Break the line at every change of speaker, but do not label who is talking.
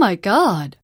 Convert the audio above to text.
my god!